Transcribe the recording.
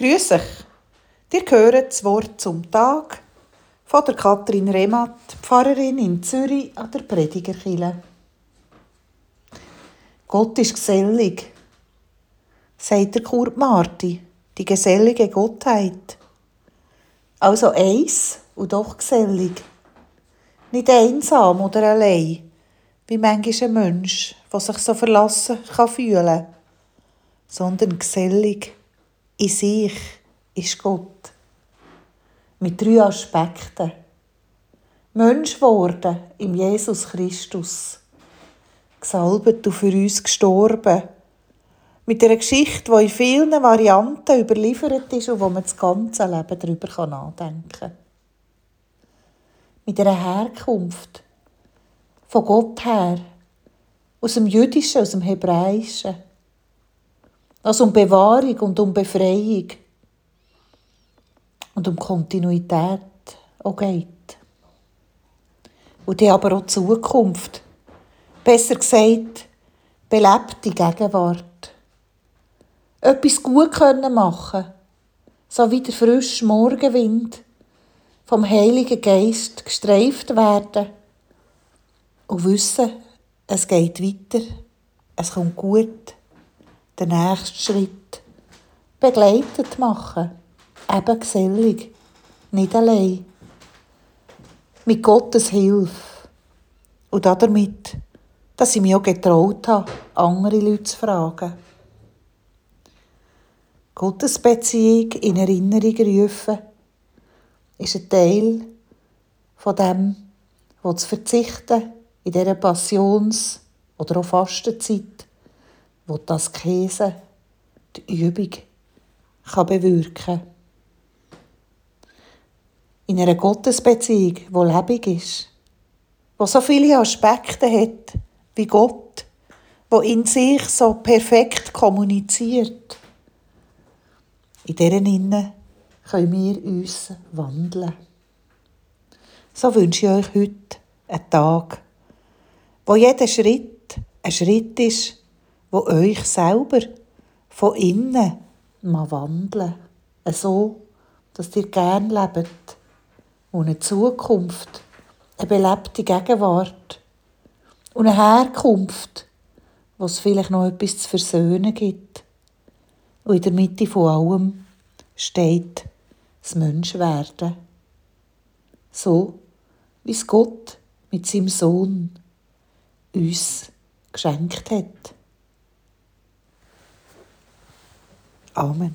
Grüß euch. Ihr hört das Wort zum Tag von der Katrin Rematt, Pfarrerin in Zürich an der Predigerkille. Gott ist gesellig, sagt der Kurt Marti, die gesellige Gottheit. Also eins und doch gesellig. Nicht einsam oder allein, wie manchmal ein Mensch, der sich so verlassen kann fühlen, sondern gesellig in sich ist Gott. Mit drei Aspekten. Mensch geworden im Jesus Christus. Gesalbet und für uns gestorben. Mit einer Geschichte, die in vielen Varianten überliefert ist und wo man das ganze Leben darüber nachdenken kann. Mit einer Herkunft. Von Gott her. Aus dem Jüdischen, aus dem Hebräischen also um Bewahrung und um Befreiung und um Kontinuität auch geht. Und die aber auch Zukunft. Besser gesagt, belebte Gegenwart. Etwas gut können machen, so wie der frische Morgenwind vom Heiligen Geist gestreift werden und wissen, es geht weiter, es kommt gut den nächsten Schritt begleitet machen. Eben gesellig, nicht allein. Mit Gottes Hilfe. Und damit, dass ich mich auch getraut habe, andere Leute zu fragen. Gottes Beziehung in Erinnerung rufen, ist ein Teil von dem, wo zu verzichten in dieser Passions- oder auch Fastenzeit wo das Käse die Übung kann bewirken kann. In einer Gottesbeziehung, die lebendig ist, wo so viele Aspekte hat wie Gott, wo in sich so perfekt kommuniziert. In deren Innen können wir uns wandeln. So wünsche ich euch heute einen Tag, wo jeder Schritt ein Schritt ist, wo euch selber von innen mal wandeln. So, dass ihr gern lebt und eine Zukunft, eine belebte Gegenwart und eine Herkunft, wo es vielleicht noch etwas zu versöhnen gibt. Und in der Mitte von allem steht das Menschwerden. So, wie es Gott mit seinem Sohn uns geschenkt hat. Amen.